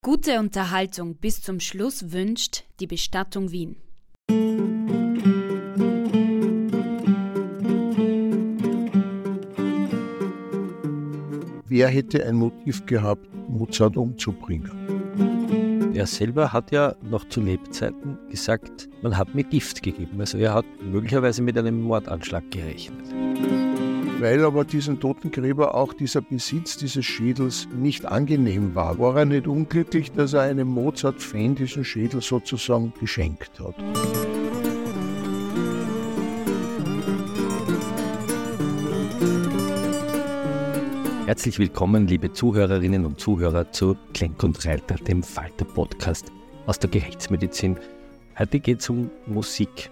Gute Unterhaltung bis zum Schluss wünscht die Bestattung Wien. Wer hätte ein Motiv gehabt, Mozart umzubringen? Er selber hat ja noch zu Lebzeiten gesagt, man hat mir Gift gegeben. Also er hat möglicherweise mit einem Mordanschlag gerechnet. Weil aber diesen Totengräber auch dieser Besitz dieses Schädels nicht angenehm war, war er nicht unglücklich, dass er einem Mozart-Fan diesen Schädel sozusagen geschenkt hat. Herzlich willkommen, liebe Zuhörerinnen und Zuhörer, zu Klenk und Reiter, dem Falter-Podcast aus der Gerichtsmedizin. Heute geht es um Musik.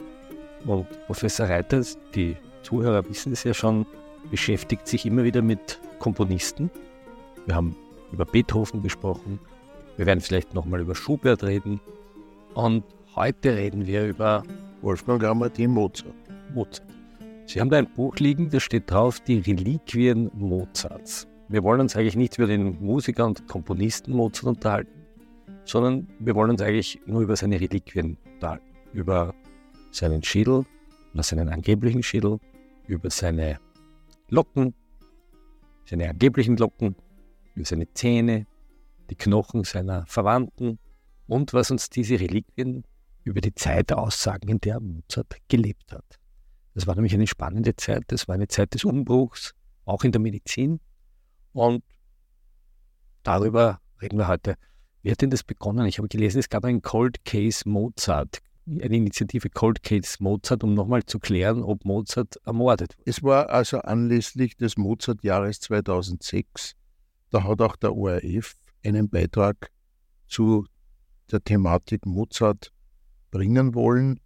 Und Professor Reiter, die Zuhörer wissen es ja schon, beschäftigt sich immer wieder mit Komponisten. Wir haben über Beethoven gesprochen. Wir werden vielleicht nochmal über Schubert reden. Und heute reden wir über Wolfgang Amadeus Mozart. Mozart. Sie haben da ein Buch liegen, da steht drauf, die Reliquien Mozarts. Wir wollen uns eigentlich nicht über den Musiker und Komponisten Mozart unterhalten, sondern wir wollen uns eigentlich nur über seine Reliquien unterhalten. Über seinen Schädel, oder seinen angeblichen Schädel, über seine Locken, seine angeblichen Locken, über seine Zähne, die Knochen seiner Verwandten und was uns diese Reliquien über die Zeit aussagen, in der Mozart gelebt hat. Das war nämlich eine spannende Zeit. Das war eine Zeit des Umbruchs, auch in der Medizin. Und darüber reden wir heute. Wie hat denn das begonnen? Ich habe gelesen, es gab einen Cold Case Mozart, eine Initiative Cold Case Mozart, um nochmal zu klären, ob Mozart ermordet wurde. Es war also anlässlich des Mozart-Jahres 2006. Da hat auch der ORF einen Beitrag zu der Thematik Mozart bringen wollen.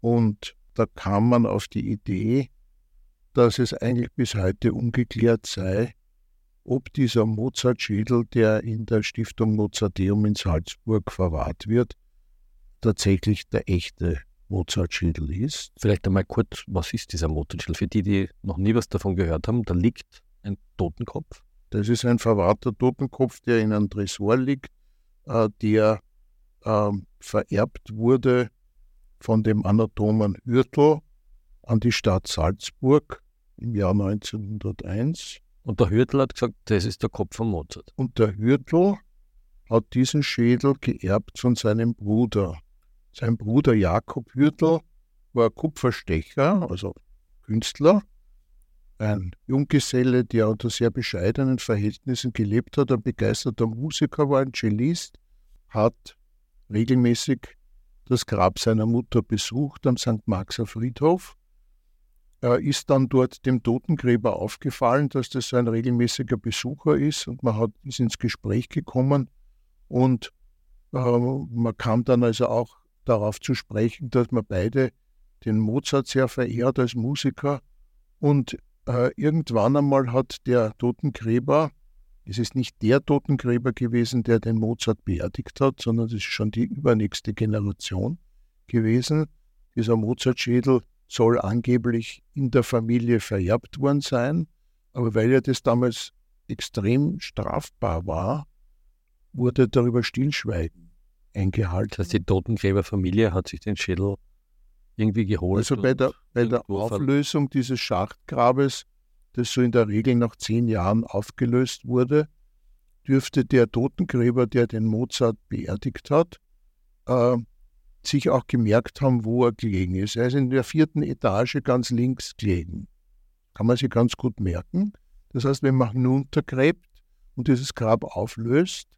Und da kam man auf die Idee, dass es eigentlich bis heute ungeklärt sei, ob dieser Mozart-Schädel, der in der Stiftung Mozarteum in Salzburg verwahrt wird, tatsächlich der echte Mozart-Schädel ist. Vielleicht einmal kurz, was ist dieser Mozart-Schädel? Für die, die noch nie was davon gehört haben, da liegt ein Totenkopf. Das ist ein verwahrter Totenkopf, der in einem Tresor liegt, äh, der äh, vererbt wurde von dem Anatomen Hürtel an die Stadt Salzburg im Jahr 1901. Und der Hürtel hat gesagt, das ist der Kopf von Mozart. Und der Hürtel hat diesen Schädel geerbt von seinem Bruder. Sein Bruder Jakob Hürtel war Kupferstecher, also Künstler, ein Junggeselle, der unter sehr bescheidenen Verhältnissen gelebt hat, ein begeisterter Musiker war, ein Cellist, hat regelmäßig das Grab seiner Mutter besucht am St. Marxer Friedhof. Er ist dann dort dem Totengräber aufgefallen, dass das ein regelmäßiger Besucher ist und man hat, ist ins Gespräch gekommen und äh, man kam dann also auch darauf zu sprechen, dass man beide den Mozart sehr verehrt als Musiker. Und äh, irgendwann einmal hat der Totengräber es ist nicht der Totengräber gewesen, der den Mozart beerdigt hat, sondern es ist schon die übernächste Generation gewesen. Dieser Mozart-Schädel soll angeblich in der Familie vererbt worden sein, aber weil ja das damals extrem strafbar war, wurde darüber Stillschweigen eingehalten. Das heißt, die Totengräberfamilie hat sich den Schädel irgendwie geholt. Also bei der, bei der Auflösung dieses Schachtgrabes das so in der Regel nach zehn Jahren aufgelöst wurde, dürfte der Totengräber, der den Mozart beerdigt hat, äh, sich auch gemerkt haben, wo er gelegen ist. Er ist in der vierten Etage ganz links gelegen. Kann man sich ganz gut merken. Das heißt, wenn man hinuntergräbt und dieses Grab auflöst,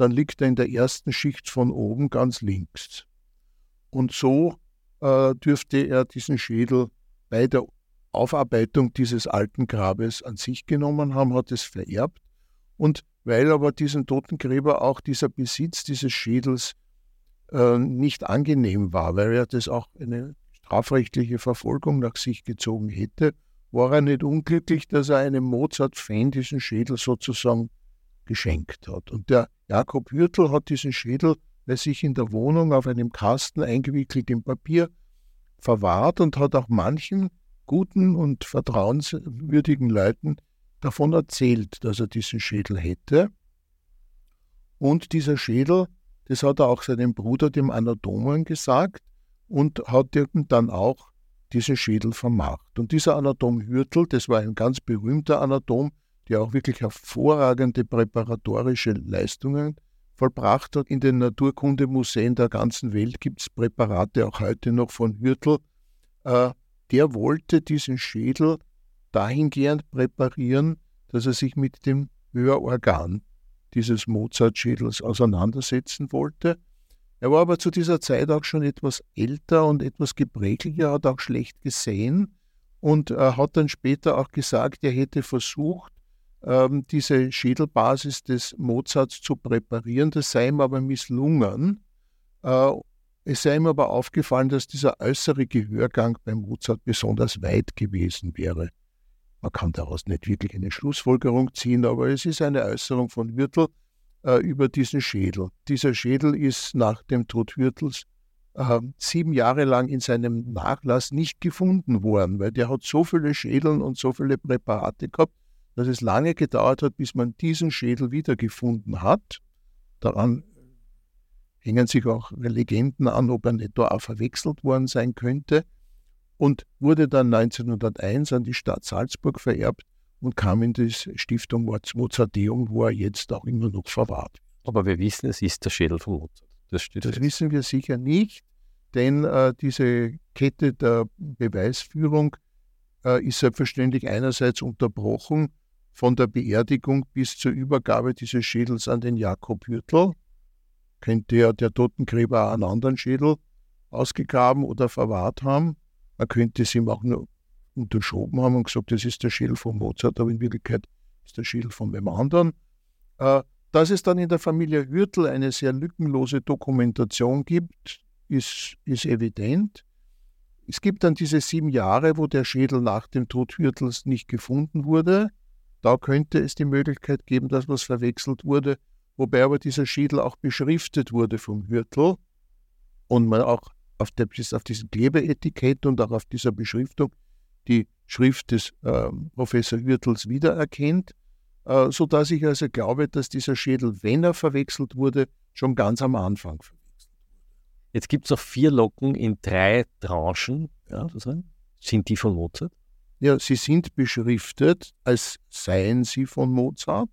dann liegt er in der ersten Schicht von oben ganz links. Und so äh, dürfte er diesen Schädel bei der Aufarbeitung dieses alten Grabes an sich genommen haben, hat es vererbt. Und weil aber diesem Totengräber auch dieser Besitz dieses Schädels äh, nicht angenehm war, weil er das auch eine strafrechtliche Verfolgung nach sich gezogen hätte, war er nicht unglücklich, dass er einem Mozart-Fan diesen Schädel sozusagen geschenkt hat. Und der Jakob Hürtel hat diesen Schädel bei sich in der Wohnung auf einem Kasten eingewickelt in Papier verwahrt und hat auch manchen guten und vertrauenswürdigen Leuten davon erzählt, dass er diesen Schädel hätte. Und dieser Schädel, das hat er auch seinem Bruder, dem Anatomen, gesagt und hat dann auch diesen Schädel vermacht. Und dieser Anatom Hürtel, das war ein ganz berühmter Anatom, der auch wirklich hervorragende präparatorische Leistungen vollbracht hat. In den Naturkundemuseen der ganzen Welt gibt es Präparate auch heute noch von Hürtel. Äh, der wollte diesen Schädel dahingehend präparieren, dass er sich mit dem Hörorgan dieses Mozart-Schädels auseinandersetzen wollte. Er war aber zu dieser Zeit auch schon etwas älter und etwas gepräglicher, hat auch schlecht gesehen und äh, hat dann später auch gesagt, er hätte versucht, ähm, diese Schädelbasis des Mozarts zu präparieren. Das sei ihm aber misslungen. Äh, es sei ihm aber aufgefallen, dass dieser äußere Gehörgang beim Mozart besonders weit gewesen wäre. Man kann daraus nicht wirklich eine Schlussfolgerung ziehen, aber es ist eine Äußerung von Hürtel äh, über diesen Schädel. Dieser Schädel ist nach dem Tod Hürtels äh, sieben Jahre lang in seinem Nachlass nicht gefunden worden, weil der hat so viele Schädeln und so viele Präparate gehabt, dass es lange gedauert hat, bis man diesen Schädel wiedergefunden hat. Daran hängen sich auch Legenden an, ob er nicht da auch verwechselt worden sein könnte und wurde dann 1901 an die Stadt Salzburg vererbt und kam in die Stiftung Mozarteum, wo er jetzt auch immer noch verwahrt. Aber wir wissen, es ist der Schädel von Mozart. Das, das wissen wir sicher nicht, denn äh, diese Kette der Beweisführung äh, ist selbstverständlich einerseits unterbrochen von der Beerdigung bis zur Übergabe dieses Schädels an den Jakob Hürtel. Könnte ja der Totengräber einen anderen Schädel ausgegraben oder verwahrt haben. Man könnte es ihm auch nur unterschoben haben und gesagt, das ist der Schädel von Mozart, aber in Wirklichkeit ist der Schädel von wem anderen. Äh, dass es dann in der Familie Hürtel eine sehr lückenlose Dokumentation gibt, ist, ist evident. Es gibt dann diese sieben Jahre, wo der Schädel nach dem Tod Hürtels nicht gefunden wurde. Da könnte es die Möglichkeit geben, dass was verwechselt wurde, wobei aber dieser Schädel auch beschriftet wurde vom Hürtel und man auch auf, der, auf diesem Klebeetikett und auch auf dieser Beschriftung die Schrift des äh, Professor Hürtels wiedererkennt, äh, sodass ich also glaube, dass dieser Schädel, wenn er verwechselt wurde, schon ganz am Anfang verwechselt wurde. Jetzt gibt es noch vier Locken in drei Tranchen. Ja, sind die von Mozart? Ja, sie sind beschriftet, als seien sie von Mozart.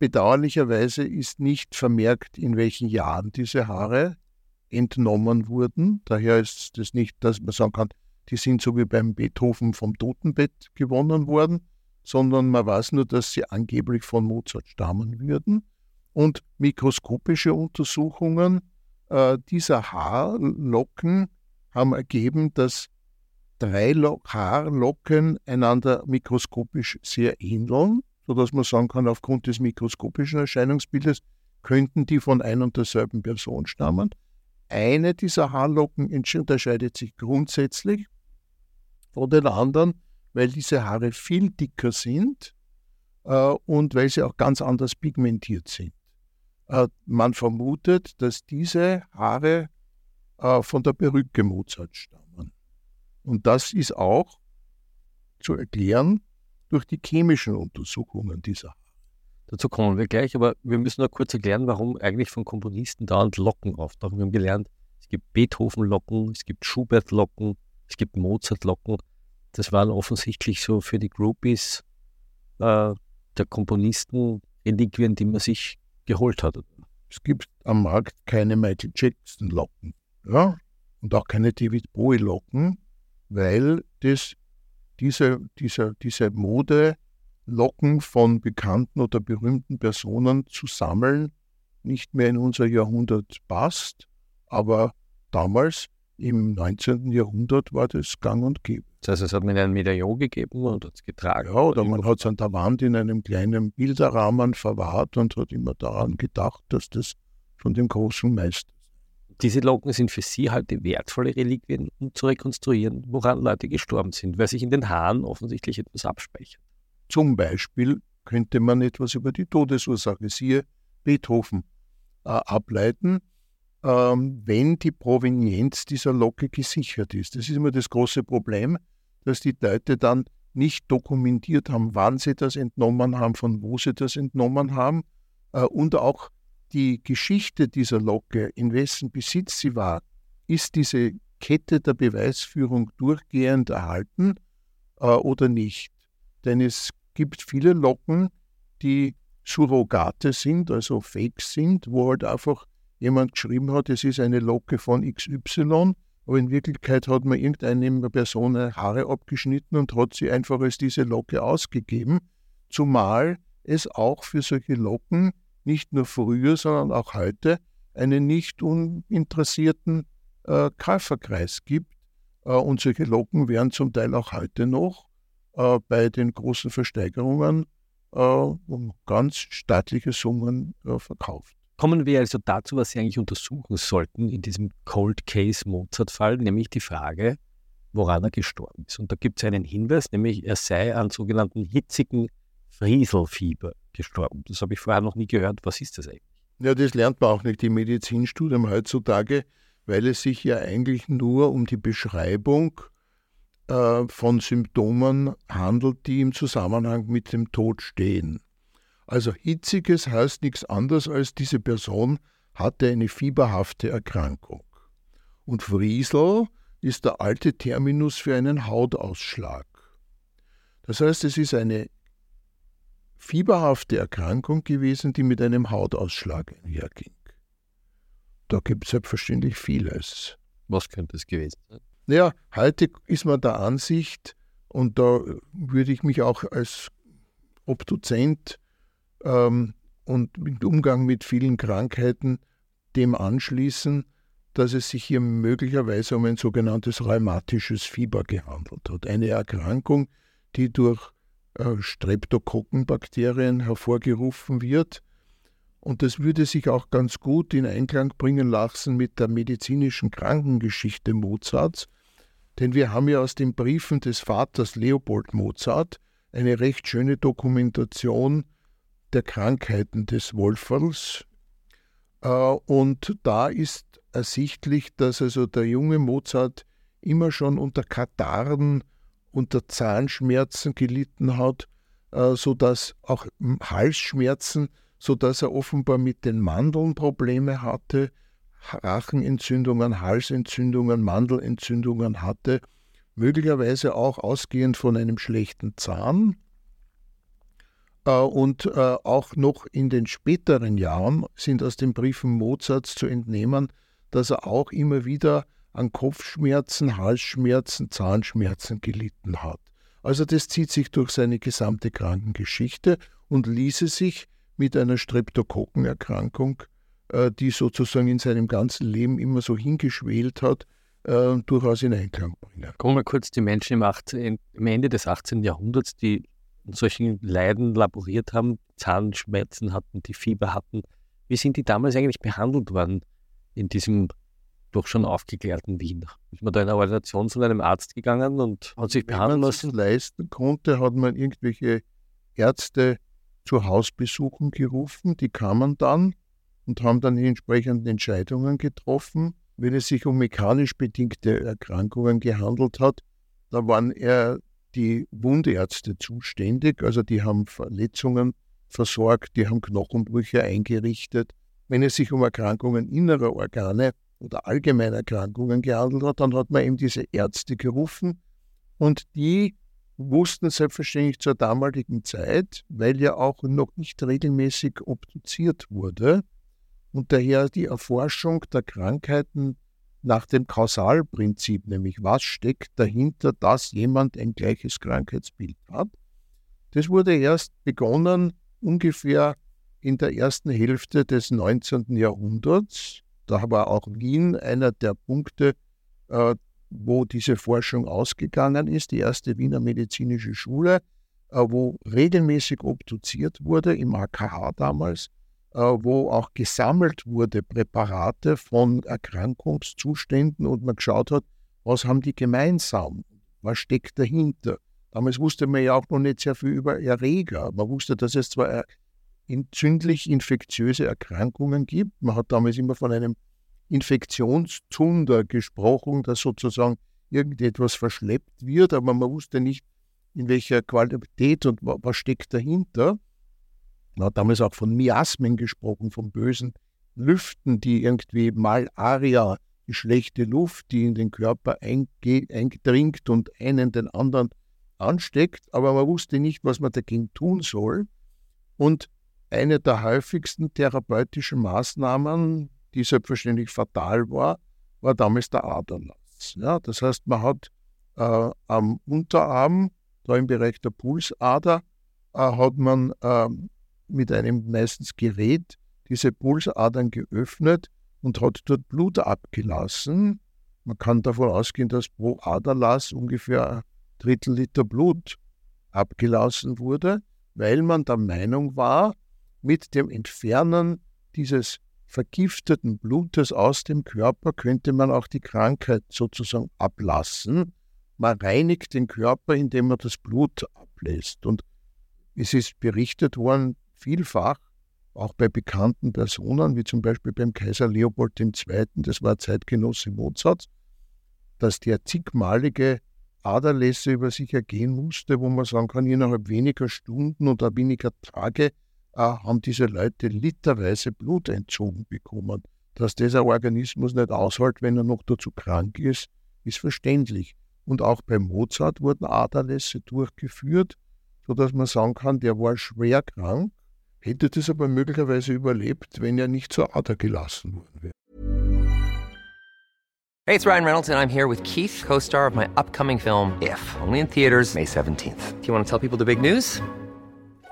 Bedauerlicherweise ist nicht vermerkt, in welchen Jahren diese Haare entnommen wurden. Daher ist es nicht, dass man sagen kann, die sind so wie beim Beethoven vom Totenbett gewonnen worden, sondern man weiß nur, dass sie angeblich von Mozart stammen würden. Und mikroskopische Untersuchungen äh, dieser Haarlocken haben ergeben, dass drei Haarlocken einander mikroskopisch sehr ähneln, sodass man sagen kann, aufgrund des mikroskopischen Erscheinungsbildes könnten die von ein und derselben Person stammen. Eine dieser Haarlocken unterscheidet sich grundsätzlich von den anderen, weil diese Haare viel dicker sind äh, und weil sie auch ganz anders pigmentiert sind. Äh, man vermutet, dass diese Haare äh, von der Perücke Mozart stammen. Und das ist auch zu erklären durch die chemischen Untersuchungen dieser Haare. Dazu kommen wir gleich, aber wir müssen noch kurz erklären, warum eigentlich von Komponisten dauernd Locken auftauchen. Wir haben gelernt, es gibt Beethoven-Locken, es gibt Schubert-Locken, es gibt Mozart-Locken. Das waren offensichtlich so für die Groupies äh, der Komponisten Reliquien, die man sich geholt hat. Es gibt am Markt keine Michael Jackson-Locken ja? und auch keine David Bowie-Locken, weil das, diese, diese, diese Mode Locken von bekannten oder berühmten Personen zu sammeln, nicht mehr in unser Jahrhundert passt, aber damals im 19. Jahrhundert war das gang und gäbe. Das heißt, es hat mir einen Medaillon gegeben und hat es getragen. Ja, oder man hat es an der Wand in einem kleinen Bilderrahmen verwahrt und hat immer daran gedacht, dass das von dem großen Meister diese Locken sind für Sie halt wertvolle Reliquien, um zu rekonstruieren, woran Leute gestorben sind, weil sich in den Haaren offensichtlich etwas abspeichert. Zum Beispiel könnte man etwas über die Todesursache, siehe Beethoven, äh, ableiten, ähm, wenn die Provenienz dieser Locke gesichert ist. Das ist immer das große Problem, dass die Leute dann nicht dokumentiert haben, wann sie das entnommen haben, von wo sie das entnommen haben äh, und auch die Geschichte dieser Locke, in wessen Besitz sie war, ist diese Kette der Beweisführung durchgehend erhalten äh, oder nicht. Denn es gibt viele Locken, die Surrogate sind, also Fakes sind, wo halt einfach jemand geschrieben hat, es ist eine Locke von XY, aber in Wirklichkeit hat man irgendeine Person Haare abgeschnitten und hat sie einfach als diese Locke ausgegeben, zumal es auch für solche Locken nicht nur früher, sondern auch heute einen nicht uninteressierten äh, Käuferkreis gibt. Äh, und solche Locken werden zum Teil auch heute noch äh, bei den großen Versteigerungen äh, um ganz staatliche Summen äh, verkauft. Kommen wir also dazu, was Sie eigentlich untersuchen sollten in diesem Cold Case Mozart-Fall, nämlich die Frage, woran er gestorben ist. Und da gibt es einen Hinweis, nämlich er sei an sogenannten hitzigen Frieselfieber gestorben. Das habe ich vorher noch nie gehört. Was ist das eigentlich? Ja, das lernt man auch nicht im Medizinstudium heutzutage, weil es sich ja eigentlich nur um die Beschreibung äh, von Symptomen handelt, die im Zusammenhang mit dem Tod stehen. Also hitziges heißt nichts anderes als diese Person hatte eine fieberhafte Erkrankung. Und Friesel ist der alte Terminus für einen Hautausschlag. Das heißt, es ist eine fieberhafte Erkrankung gewesen, die mit einem Hautausschlag einherging. Da gibt es selbstverständlich vieles. Was könnte es gewesen sein? Naja, heute ist man der Ansicht, und da würde ich mich auch als Obduzent ähm, und im Umgang mit vielen Krankheiten dem anschließen, dass es sich hier möglicherweise um ein sogenanntes rheumatisches Fieber gehandelt hat. Eine Erkrankung, die durch äh, Streptokokkenbakterien hervorgerufen wird. Und das würde sich auch ganz gut in Einklang bringen lassen mit der medizinischen Krankengeschichte Mozarts. Denn wir haben ja aus den Briefen des Vaters Leopold Mozart eine recht schöne Dokumentation der Krankheiten des Wolferls. Äh, und da ist ersichtlich, dass also der junge Mozart immer schon unter Katarren unter Zahnschmerzen gelitten hat, äh, sodass auch Halsschmerzen, sodass er offenbar mit den Mandeln Probleme hatte, Rachenentzündungen, Halsentzündungen, Mandelentzündungen hatte, möglicherweise auch ausgehend von einem schlechten Zahn. Äh, und äh, auch noch in den späteren Jahren sind aus den Briefen Mozarts zu entnehmen, dass er auch immer wieder an Kopfschmerzen, Halsschmerzen, Zahnschmerzen gelitten hat. Also das zieht sich durch seine gesamte Krankengeschichte und ließe sich mit einer Streptokokkenerkrankung, äh, die sozusagen in seinem ganzen Leben immer so hingeschwelt hat, äh, durchaus in Einklang bringen. Kommen wir kurz die Menschen im, 18, im Ende des 18. Jahrhunderts, die an solchen Leiden laboriert haben, Zahnschmerzen hatten, die Fieber hatten. Wie sind die damals eigentlich behandelt worden in diesem doch schon aufgeklärten Wien. Ist man da in eine Ordination zu einem Arzt gegangen und hat sich behandeln lassen? Wenn man es leisten konnte, hat man irgendwelche Ärzte zu Hausbesuchen gerufen. Die kamen dann und haben dann die entsprechenden Entscheidungen getroffen. Wenn es sich um mechanisch bedingte Erkrankungen gehandelt hat, da waren eher die Wundärzte zuständig. Also die haben Verletzungen versorgt, die haben Knochenbrüche eingerichtet. Wenn es sich um Erkrankungen innerer Organe oder Allgemeinerkrankungen gehandelt hat, dann hat man eben diese Ärzte gerufen und die wussten selbstverständlich zur damaligen Zeit, weil ja auch noch nicht regelmäßig obduziert wurde und daher die Erforschung der Krankheiten nach dem Kausalprinzip, nämlich was steckt dahinter, dass jemand ein gleiches Krankheitsbild hat. Das wurde erst begonnen ungefähr in der ersten Hälfte des 19. Jahrhunderts da war auch Wien einer der Punkte, äh, wo diese Forschung ausgegangen ist, die erste Wiener medizinische Schule, äh, wo regelmäßig obduziert wurde, im AKH damals, äh, wo auch gesammelt wurde Präparate von Erkrankungszuständen und man geschaut hat, was haben die gemeinsam, was steckt dahinter. Damals wusste man ja auch noch nicht sehr viel über Erreger. Man wusste, dass es zwar entzündlich infektiöse Erkrankungen gibt. Man hat damals immer von einem Infektionszunder gesprochen, dass sozusagen irgendetwas verschleppt wird, aber man wusste nicht, in welcher Qualität und was steckt dahinter. Man hat damals auch von Miasmen gesprochen, von bösen Lüften, die irgendwie Malaria, die schlechte Luft, die in den Körper eingedringt und einen den anderen ansteckt, aber man wusste nicht, was man dagegen tun soll. Und eine der häufigsten therapeutischen Maßnahmen, die selbstverständlich fatal war, war damals der Aderlass. Ja, das heißt, man hat äh, am Unterarm, da im Bereich der Pulsader, äh, hat man äh, mit einem meistens Gerät diese Pulsadern geöffnet und hat dort Blut abgelassen. Man kann davon ausgehen, dass pro Aderlass ungefähr ein Drittel Liter Blut abgelassen wurde, weil man der Meinung war, mit dem Entfernen dieses vergifteten Blutes aus dem Körper könnte man auch die Krankheit sozusagen ablassen. Man reinigt den Körper, indem man das Blut ablässt. Und es ist berichtet worden, vielfach, auch bei bekannten Personen, wie zum Beispiel beim Kaiser Leopold II., das war Zeitgenosse Mozart, dass der zigmalige Aderlässe über sich ergehen musste, wo man sagen kann, innerhalb weniger Stunden oder weniger Tage haben diese Leute literweise Blut entzogen bekommen. Dass dieser Organismus nicht aushält, wenn er noch dazu krank ist, ist verständlich. Und auch bei Mozart wurden Aderlässe durchgeführt, sodass man sagen kann, der war schwer krank, hätte das aber möglicherweise überlebt, wenn er nicht zur Ader gelassen worden wäre. Hey, it's Ryan Reynolds and I'm here with Keith, co-star of my upcoming film If, only in theaters May 17th. Do you want to tell people the big news?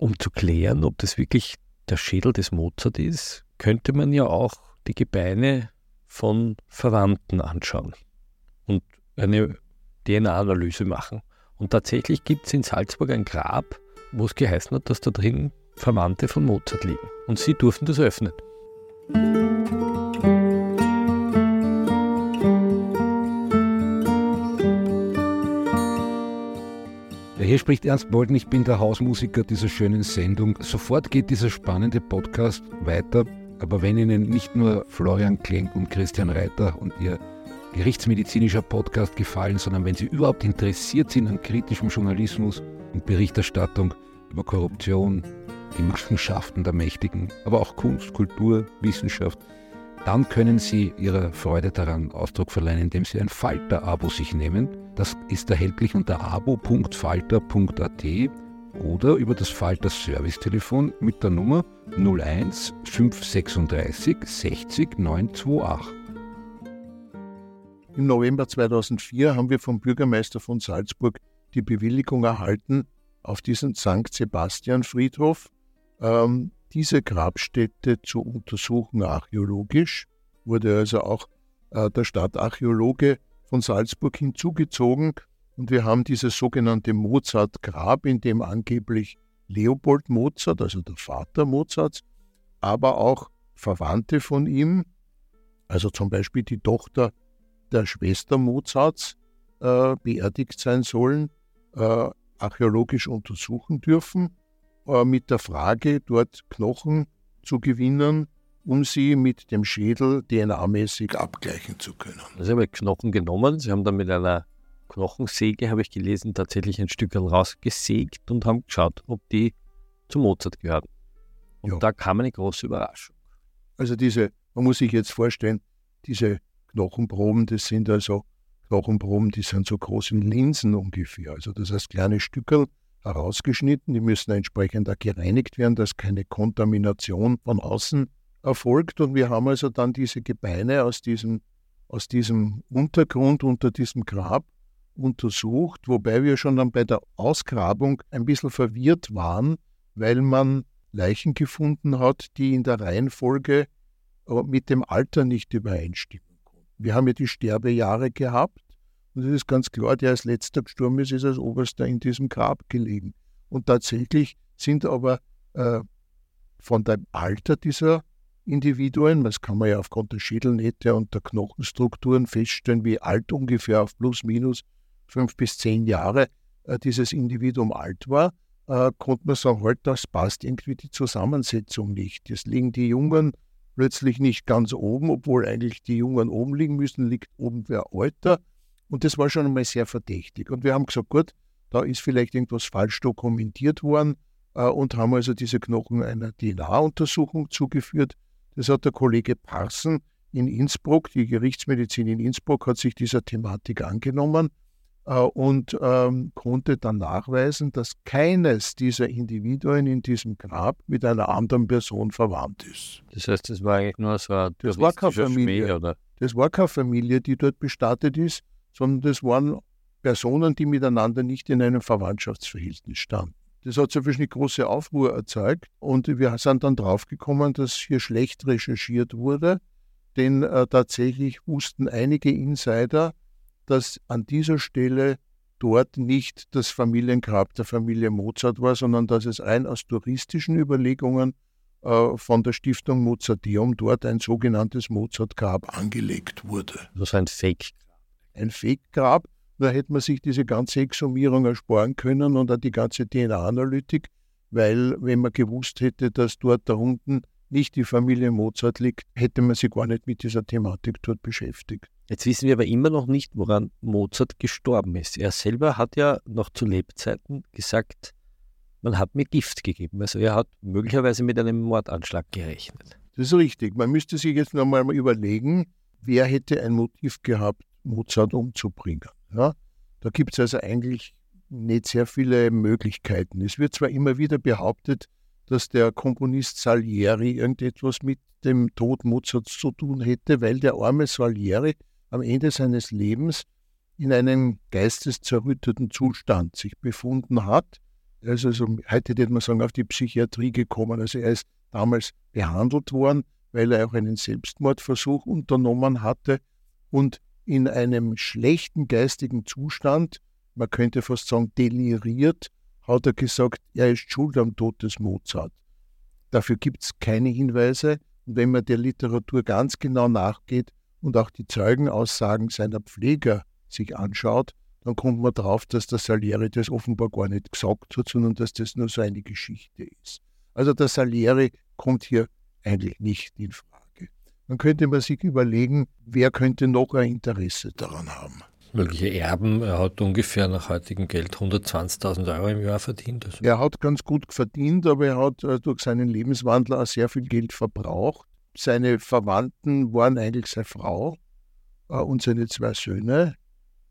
Um zu klären, ob das wirklich der Schädel des Mozart ist, könnte man ja auch die Gebeine von Verwandten anschauen und eine DNA-Analyse machen. Und tatsächlich gibt es in Salzburg ein Grab, wo es geheißen hat, dass da drin Verwandte von Mozart liegen. Und sie durften das öffnen. Hier spricht Ernst Bolden, ich bin der Hausmusiker dieser schönen Sendung. Sofort geht dieser spannende Podcast weiter, aber wenn Ihnen nicht nur Florian Klenk und Christian Reiter und Ihr gerichtsmedizinischer Podcast gefallen, sondern wenn Sie überhaupt interessiert sind an kritischem Journalismus und Berichterstattung über Korruption, die Machenschaften der Mächtigen, aber auch Kunst, Kultur, Wissenschaft, dann können Sie Ihrer Freude daran Ausdruck verleihen, indem Sie ein Falter-Abo sich nehmen. Das ist erhältlich unter abo.falter.at oder über das Falter Servicetelefon mit der Nummer 01 536 60 928. Im November 2004 haben wir vom Bürgermeister von Salzburg die Bewilligung erhalten, auf diesen St. Sebastian Friedhof ähm, diese Grabstätte zu untersuchen archäologisch, wurde also auch äh, der Stadtarchäologe von Salzburg hinzugezogen. Und wir haben dieses sogenannte Mozart-Grab, in dem angeblich Leopold Mozart, also der Vater Mozarts, aber auch Verwandte von ihm, also zum Beispiel die Tochter der Schwester Mozarts, äh, beerdigt sein sollen, äh, archäologisch untersuchen dürfen äh, mit der Frage, dort Knochen zu gewinnen, um sie mit dem Schädel DNA-mäßig abgleichen zu können. Also habe ich Knochen genommen. Sie haben dann mit einer Knochensäge, habe ich gelesen, tatsächlich ein Stück rausgesägt und haben geschaut, ob die zu Mozart gehören. Und ja. da kam eine große Überraschung. Also diese, man muss sich jetzt vorstellen, diese Knochenproben, das sind also Knochenproben, die sind so groß in Linsen ungefähr. Also das heißt kleine Stückel herausgeschnitten, die müssen entsprechend auch gereinigt werden, dass keine Kontamination von außen erfolgt. Und wir haben also dann diese Gebeine aus diesem, aus diesem Untergrund unter diesem Grab untersucht, wobei wir schon dann bei der Ausgrabung ein bisschen verwirrt waren, weil man Leichen gefunden hat, die in der Reihenfolge äh, mit dem Alter nicht übereinstimmen konnten. Wir haben ja die Sterbejahre gehabt und es ist ganz klar, der als letzter gestorben ist, ist als oberster in diesem Grab gelegen. Und tatsächlich sind aber äh, von dem Alter dieser Individuen, das kann man ja aufgrund der Schädelnähte und der Knochenstrukturen feststellen, wie alt ungefähr auf plus minus fünf bis zehn Jahre äh, dieses Individuum alt war, äh, konnte man sagen, halt, das passt irgendwie die Zusammensetzung nicht. Jetzt liegen die Jungen plötzlich nicht ganz oben, obwohl eigentlich die Jungen oben liegen müssen, liegt oben wer älter. Und das war schon einmal sehr verdächtig. Und wir haben gesagt, gut, da ist vielleicht irgendwas falsch dokumentiert worden äh, und haben also diese Knochen einer DNA-Untersuchung zugeführt. Das hat der Kollege Parsen in Innsbruck, die Gerichtsmedizin in Innsbruck, hat sich dieser Thematik angenommen äh, und ähm, konnte dann nachweisen, dass keines dieser Individuen in diesem Grab mit einer anderen Person verwandt ist. Das heißt, das war eigentlich nur so ein das war keine Familie, Schmäh, oder? Das war keine Familie, die dort bestattet ist, sondern das waren Personen, die miteinander nicht in einem Verwandtschaftsverhältnis standen. Das hat so eine große Aufruhr erzeugt und wir sind dann draufgekommen, dass hier schlecht recherchiert wurde, denn äh, tatsächlich wussten einige Insider, dass an dieser Stelle dort nicht das Familiengrab der Familie Mozart war, sondern dass es rein aus touristischen Überlegungen äh, von der Stiftung Mozarteum dort ein sogenanntes Mozartgrab angelegt wurde. Das ist ein Fake. Ein Fake-Grab. Da hätte man sich diese ganze Exhumierung ersparen können und auch die ganze DNA-Analytik, weil wenn man gewusst hätte, dass dort da unten nicht die Familie Mozart liegt, hätte man sich gar nicht mit dieser Thematik dort beschäftigt. Jetzt wissen wir aber immer noch nicht, woran Mozart gestorben ist. Er selber hat ja noch zu Lebzeiten gesagt, man hat mir Gift gegeben. Also er hat möglicherweise mit einem Mordanschlag gerechnet. Das ist richtig. Man müsste sich jetzt noch mal überlegen, wer hätte ein Motiv gehabt, Mozart umzubringen. Ja? Da gibt es also eigentlich nicht sehr viele Möglichkeiten. Es wird zwar immer wieder behauptet, dass der Komponist Salieri irgendetwas mit dem Tod Mozarts zu tun hätte, weil der arme Salieri am Ende seines Lebens in einem geisteszerrütteten Zustand sich befunden hat. Er ist also, heute würde man sagen, auf die Psychiatrie gekommen. Also er ist damals behandelt worden, weil er auch einen Selbstmordversuch unternommen hatte und in einem schlechten geistigen Zustand, man könnte fast sagen deliriert, hat er gesagt, er ist schuld am Tod des Mozart. Dafür gibt es keine Hinweise. Und wenn man der Literatur ganz genau nachgeht, und auch die Zeugenaussagen seiner Pfleger sich anschaut, dann kommt man drauf, dass der Salieri das offenbar gar nicht gesagt hat, sondern dass das nur so eine Geschichte ist. Also der Salieri kommt hier eigentlich nicht in Frage. Dann könnte man sich überlegen, wer könnte noch ein Interesse daran haben. Mögliche Erben, er hat ungefähr nach heutigem Geld 120.000 Euro im Jahr verdient. Also. Er hat ganz gut verdient, aber er hat äh, durch seinen Lebenswandel auch sehr viel Geld verbraucht. Seine Verwandten waren eigentlich seine Frau äh, und seine zwei Söhne.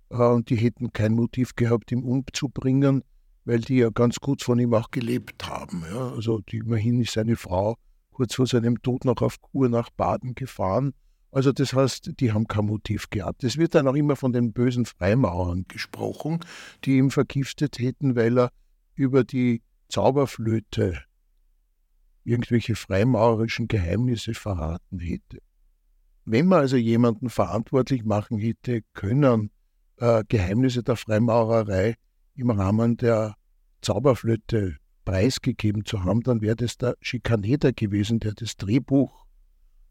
Äh, und die hätten kein Motiv gehabt, ihn umzubringen, weil die ja ganz gut von ihm auch gelebt haben. Ja. Also die, immerhin ist seine Frau kurz vor seinem Tod noch auf Kur nach Baden gefahren. Also das heißt, die haben kein Motiv gehabt. Es wird dann auch immer von den bösen Freimaurern gesprochen, die ihn vergiftet hätten, weil er über die Zauberflöte irgendwelche freimaurerischen Geheimnisse verraten hätte. Wenn man also jemanden verantwortlich machen hätte können, äh, Geheimnisse der Freimaurerei im Rahmen der Zauberflöte preisgegeben zu haben, dann wäre das der Schikaneder gewesen, der das Drehbuch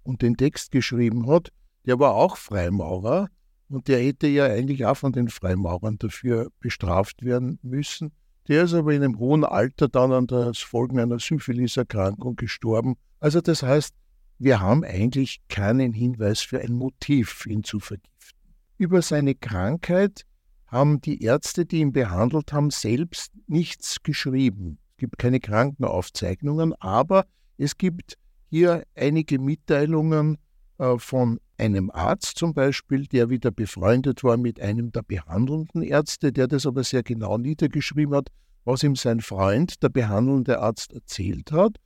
und den Text geschrieben hat. Der war auch Freimaurer und der hätte ja eigentlich auch von den Freimaurern dafür bestraft werden müssen. Der ist aber in einem hohen Alter dann an das Folgen einer Syphiliserkrankung gestorben. Also das heißt, wir haben eigentlich keinen Hinweis für ein Motiv, ihn zu vergiften. Über seine Krankheit haben die Ärzte, die ihn behandelt haben, selbst nichts geschrieben. Gibt keine Krankenaufzeichnungen, aber es gibt hier einige Mitteilungen äh, von einem Arzt zum Beispiel, der wieder befreundet war mit einem der behandelnden Ärzte, der das aber sehr genau niedergeschrieben hat, was ihm sein Freund, der behandelnde Arzt, erzählt hat.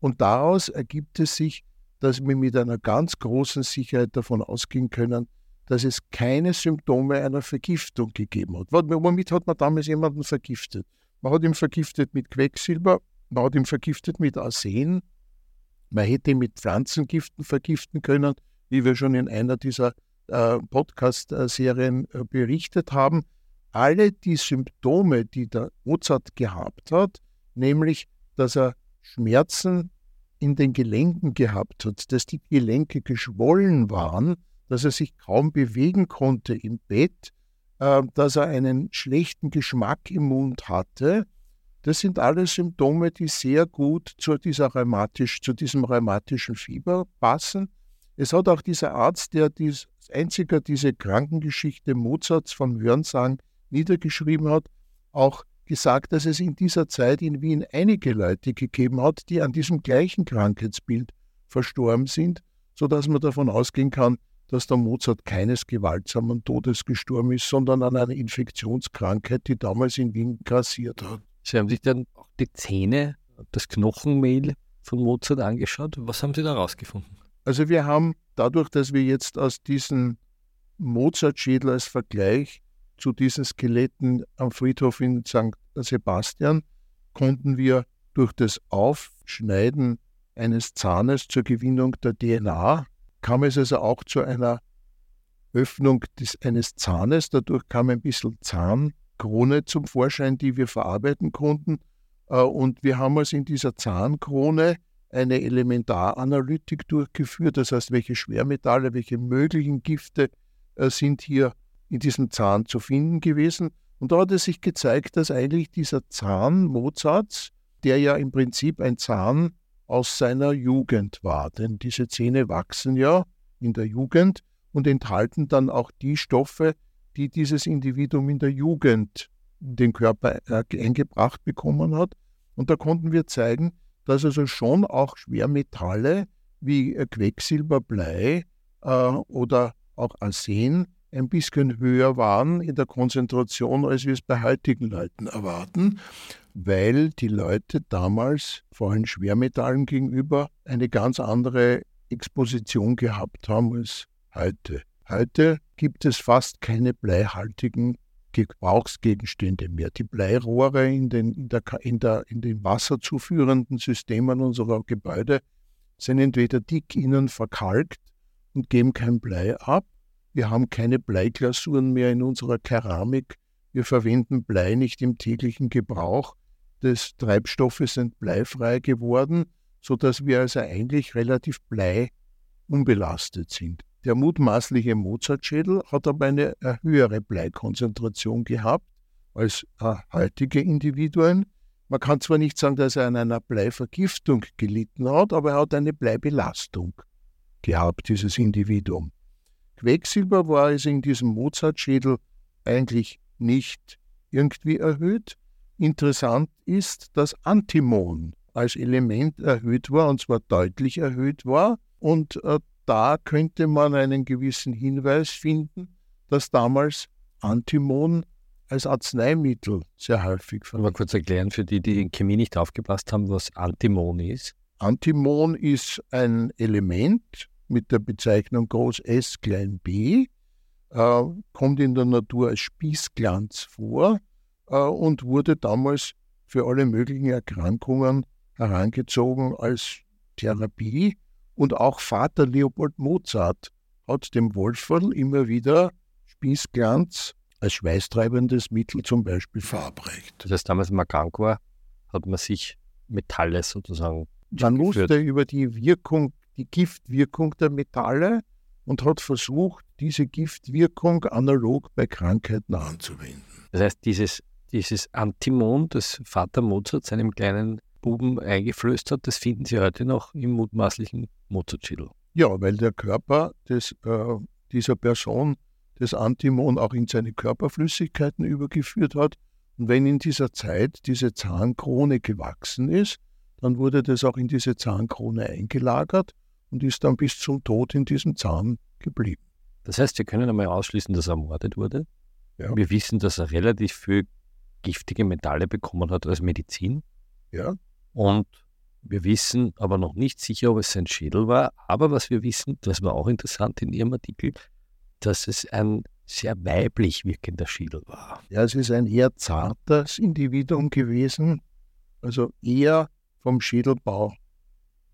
Und daraus ergibt es sich, dass wir mit einer ganz großen Sicherheit davon ausgehen können, dass es keine Symptome einer Vergiftung gegeben hat. Womit hat man damals jemanden vergiftet? Man hat ihn vergiftet mit Quecksilber, man hat ihn vergiftet mit Arsen, man hätte ihn mit Pflanzengiften vergiften können, wie wir schon in einer dieser äh, Podcast-Serien äh, berichtet haben. Alle die Symptome, die der Mozart gehabt hat, nämlich, dass er Schmerzen in den Gelenken gehabt hat, dass die Gelenke geschwollen waren, dass er sich kaum bewegen konnte im Bett, äh, dass er einen schlechten Geschmack im Mund hatte, das sind alles Symptome, die sehr gut zu, dieser rheumatisch, zu diesem rheumatischen Fieber passen. Es hat auch dieser Arzt, der dies, einziger diese Krankengeschichte Mozarts vom Hörensagen niedergeschrieben hat, auch gesagt, dass es in dieser Zeit in Wien einige Leute gegeben hat, die an diesem gleichen Krankheitsbild verstorben sind, sodass man davon ausgehen kann, dass der Mozart keines gewaltsamen Todes gestorben ist, sondern an einer Infektionskrankheit, die damals in Wien grassiert hat. Sie haben sich dann auch die Zähne, das Knochenmehl von Mozart angeschaut. Was haben Sie da rausgefunden? Also wir haben dadurch, dass wir jetzt aus diesem Mozart-Schädel als Vergleich zu diesen Skeletten am Friedhof in St. Sebastian, konnten wir durch das Aufschneiden eines Zahnes zur Gewinnung der DNA, kam es also auch zu einer Öffnung des, eines Zahnes. Dadurch kam ein bisschen Zahnkrone zum Vorschein, die wir verarbeiten konnten. Äh, und wir haben also in dieser Zahnkrone eine Elementaranalytik durchgeführt, das heißt, welche Schwermetalle, welche möglichen Gifte äh, sind hier in diesem Zahn zu finden gewesen. Und da hat es sich gezeigt, dass eigentlich dieser Zahn Mozarts, der ja im Prinzip ein Zahn aus seiner Jugend war, denn diese Zähne wachsen ja in der Jugend und enthalten dann auch die Stoffe, die dieses Individuum in der Jugend in den Körper äh, eingebracht bekommen hat. Und da konnten wir zeigen, dass also schon auch Schwermetalle wie äh, Quecksilber, Blei äh, oder auch Arsen ein bisschen höher waren in der Konzentration, als wir es bei heutigen Leuten erwarten, weil die Leute damals vor allem Schwermetallen gegenüber eine ganz andere Exposition gehabt haben als heute. Heute gibt es fast keine bleihaltigen Gebrauchsgegenstände mehr. Die Bleirohre in den, in, der, in, der, in den wasserzuführenden Systemen unserer Gebäude sind entweder dick innen verkalkt und geben kein Blei ab wir haben keine Bleiglasuren mehr in unserer Keramik. Wir verwenden Blei nicht im täglichen Gebrauch. Des Treibstoffes sind bleifrei geworden, sodass wir also eigentlich relativ bleiunbelastet sind. Der mutmaßliche Mozartschädel hat aber eine höhere Bleikonzentration gehabt als äh, heutige Individuen. Man kann zwar nicht sagen, dass er an einer Bleivergiftung gelitten hat, aber er hat eine Bleibelastung gehabt, dieses Individuum. Quecksilber war also in diesem Mozartschädel eigentlich nicht irgendwie erhöht. Interessant ist, dass Antimon als Element erhöht war, und zwar deutlich erhöht war. Und äh, da könnte man einen gewissen Hinweis finden, dass damals Antimon als Arzneimittel sehr häufig verwendet. Mal kurz erklären für die, die in Chemie nicht aufgepasst haben, was Antimon ist. Antimon ist ein Element, mit der Bezeichnung Groß S klein b, äh, kommt in der Natur als Spießglanz vor und wurde damals für alle möglichen Erkrankungen herangezogen als Therapie. Und auch Vater Leopold Mozart hat dem Wolferl immer wieder Spießglanz als schweißtreibendes Mittel zum Beispiel verabreicht. Das heißt, damals, wenn man krank war, hat man sich Metalle sozusagen. Man musste über die Wirkung die Giftwirkung der Metalle und hat versucht, diese Giftwirkung analog bei Krankheiten anzuwenden. Das heißt, dieses, dieses Antimon, das Vater Mozart seinem kleinen Buben eingeflößt hat, das finden Sie heute noch im mutmaßlichen Mozartschädel. Ja, weil der Körper des, äh, dieser Person das Antimon auch in seine Körperflüssigkeiten übergeführt hat. Und wenn in dieser Zeit diese Zahnkrone gewachsen ist, dann wurde das auch in diese Zahnkrone eingelagert und ist dann bis zum Tod in diesem Zahn geblieben. Das heißt, wir können einmal ausschließen, dass er ermordet wurde. Ja. Wir wissen, dass er relativ viel giftige Metalle bekommen hat als Medizin. Ja, Und wir wissen aber noch nicht sicher, ob es sein Schädel war. Aber was wir wissen, das war auch interessant in Ihrem Artikel, dass es ein sehr weiblich wirkender Schädel war. ja, es ist ein eher zartes Individuum gewesen, also eher vom Schädelbau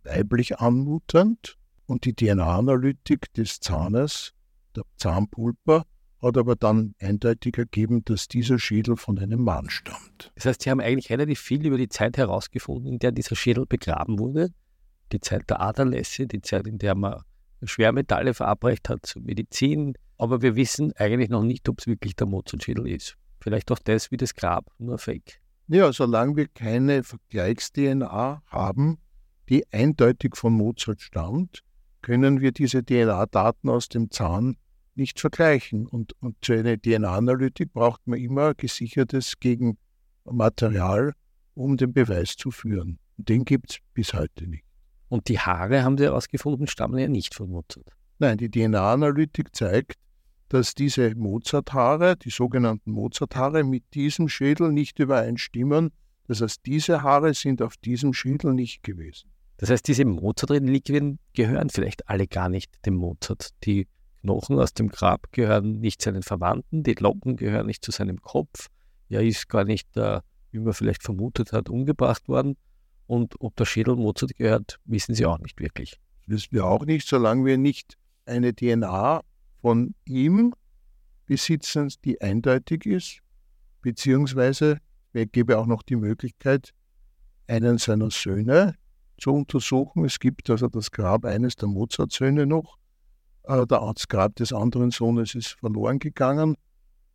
weiblich anmutend. Und die DNA-Analytik des Zahnes, der Zahnpulpa, hat aber dann eindeutig ergeben, dass dieser Schädel von einem Mann stammt. Das heißt, Sie haben eigentlich relativ viel über die Zeit herausgefunden, in der dieser Schädel begraben wurde. Die Zeit der Aderlässe, die Zeit, in der man Schwermetalle verabreicht hat zur Medizin. Aber wir wissen eigentlich noch nicht, ob es wirklich der Mozart-Schädel ist. Vielleicht auch das wie das Grab, nur Fake. Ja, solange wir keine Vergleichs-DNA haben, die eindeutig von Mozart stammt, können wir diese DNA-Daten aus dem Zahn nicht vergleichen. Und, und für eine DNA-Analytik braucht man immer gesichertes Gegenmaterial, um den Beweis zu führen. Und den gibt es bis heute nicht. Und die Haare, haben Sie herausgefunden, stammen ja nicht von Mozart. Nein, die DNA-Analytik zeigt, dass diese Mozart-Haare, die sogenannten Mozart-Haare, mit diesem Schädel nicht übereinstimmen. Das heißt, diese Haare sind auf diesem Schädel nicht gewesen. Das heißt, diese Mozart-Reliquien gehören vielleicht alle gar nicht dem Mozart. Die Knochen aus dem Grab gehören nicht seinen Verwandten, die Locken gehören nicht zu seinem Kopf. Er ist gar nicht, äh, wie man vielleicht vermutet hat, umgebracht worden. Und ob der Schädel Mozart gehört, wissen Sie auch nicht wirklich. Wissen wir auch nicht, solange wir nicht eine DNA von ihm besitzen, die eindeutig ist, beziehungsweise es gäbe auch noch die Möglichkeit, einen seiner Söhne zu untersuchen. Es gibt also das Grab eines der Mozart-Söhne noch. Äh, Das Grab des anderen Sohnes ist verloren gegangen,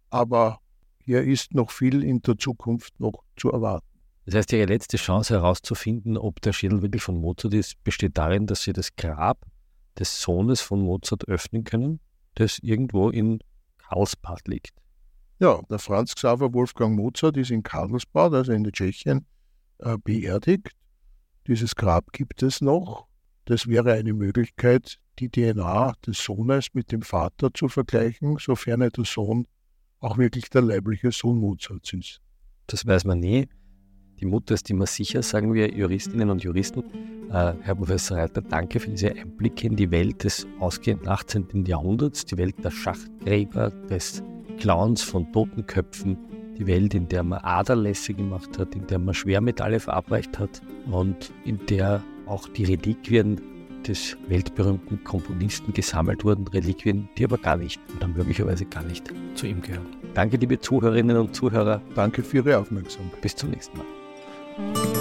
aber hier ist noch viel in der Zukunft noch zu erwarten. Das heißt, Ihre letzte Chance herauszufinden, ob der Schädel wirklich von Mozart ist, besteht darin, dass Sie das Grab des Sohnes von Mozart öffnen können, das irgendwo in Karlsbad liegt. Ja, der Franz Xaver Wolfgang Mozart ist in Karlsbad, also in der Tschechien, äh, beerdigt. Dieses Grab gibt es noch. Das wäre eine Möglichkeit, die DNA des Sohnes mit dem Vater zu vergleichen, sofern der Sohn auch wirklich der leibliche Sohn Mozarts ist. Das weiß man nie. Die Mutter ist immer sicher, sagen wir Juristinnen und Juristen. Äh, Herr Professor Reiter, danke für diese Einblicke in die Welt des ausgehenden 18. Jahrhunderts, die Welt der Schachtgräber, des Clowns von Totenköpfen, die Welt, in der man Aderlässe gemacht hat, in der man Schwermetalle verabreicht hat und in der auch die Reliquien des weltberühmten Komponisten gesammelt wurden, Reliquien, die aber gar nicht oder möglicherweise gar nicht zu ihm gehören. Danke, liebe Zuhörerinnen und Zuhörer. Danke für Ihre Aufmerksamkeit. Bis zum nächsten Mal.